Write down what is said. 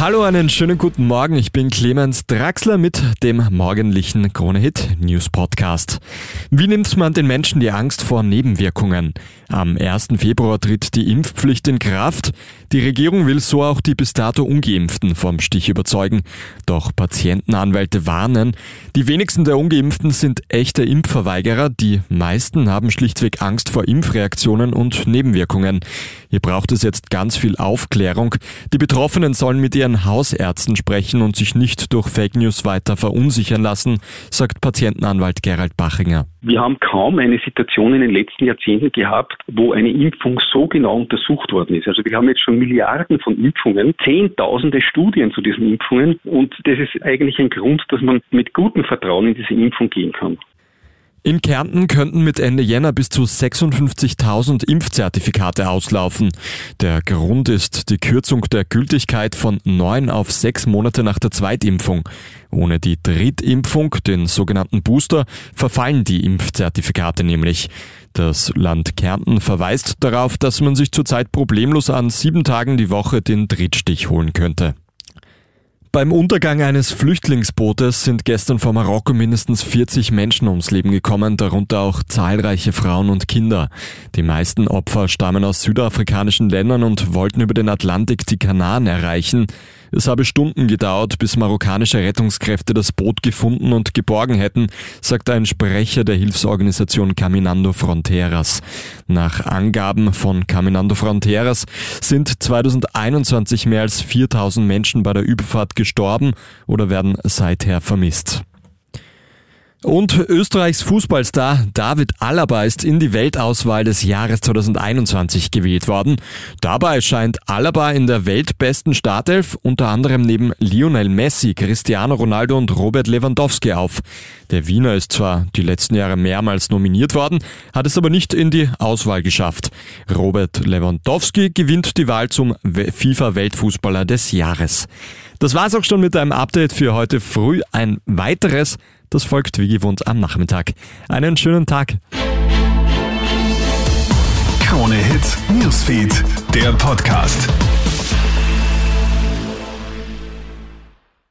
Hallo, einen schönen guten Morgen. Ich bin Clemens Draxler mit dem morgendlichen Krone-Hit News Podcast. Wie nimmt man den Menschen die Angst vor Nebenwirkungen? Am 1. Februar tritt die Impfpflicht in Kraft. Die Regierung will so auch die bis dato Ungeimpften vom Stich überzeugen. Doch Patientenanwälte warnen, die wenigsten der Ungeimpften sind echte Impfverweigerer. Die meisten haben schlichtweg Angst vor Impfreaktionen und Nebenwirkungen. Hier braucht es jetzt ganz viel Aufklärung. Die Betroffenen sollen mit ihren ihren Hausärzten sprechen und sich nicht durch Fake News weiter verunsichern lassen, sagt Patientenanwalt Gerald Bachinger. Wir haben kaum eine Situation in den letzten Jahrzehnten gehabt, wo eine Impfung so genau untersucht worden ist. Also wir haben jetzt schon Milliarden von Impfungen, Zehntausende Studien zu diesen Impfungen und das ist eigentlich ein Grund, dass man mit gutem Vertrauen in diese Impfung gehen kann. In Kärnten könnten mit Ende Jänner bis zu 56.000 Impfzertifikate auslaufen. Der Grund ist die Kürzung der Gültigkeit von neun auf sechs Monate nach der Zweitimpfung. Ohne die Drittimpfung, den sogenannten Booster, verfallen die Impfzertifikate nämlich. Das Land Kärnten verweist darauf, dass man sich zurzeit problemlos an sieben Tagen die Woche den Drittstich holen könnte. Beim Untergang eines Flüchtlingsbootes sind gestern vor Marokko mindestens 40 Menschen ums Leben gekommen, darunter auch zahlreiche Frauen und Kinder. Die meisten Opfer stammen aus südafrikanischen Ländern und wollten über den Atlantik die Kanaren erreichen. Es habe Stunden gedauert, bis marokkanische Rettungskräfte das Boot gefunden und geborgen hätten, sagt ein Sprecher der Hilfsorganisation Caminando Fronteras. Nach Angaben von Caminando Fronteras sind 2021 mehr als 4000 Menschen bei der Überfahrt gestorben oder werden seither vermisst. Und Österreichs Fußballstar David Alaba ist in die Weltauswahl des Jahres 2021 gewählt worden. Dabei scheint Alaba in der weltbesten Startelf unter anderem neben Lionel Messi, Cristiano Ronaldo und Robert Lewandowski auf. Der Wiener ist zwar die letzten Jahre mehrmals nominiert worden, hat es aber nicht in die Auswahl geschafft. Robert Lewandowski gewinnt die Wahl zum FIFA-Weltfußballer des Jahres. Das war's auch schon mit einem Update für heute früh. Ein weiteres das folgt wie gewohnt am Nachmittag. Einen schönen Tag. Krone Hits, Newsfeed, der Podcast.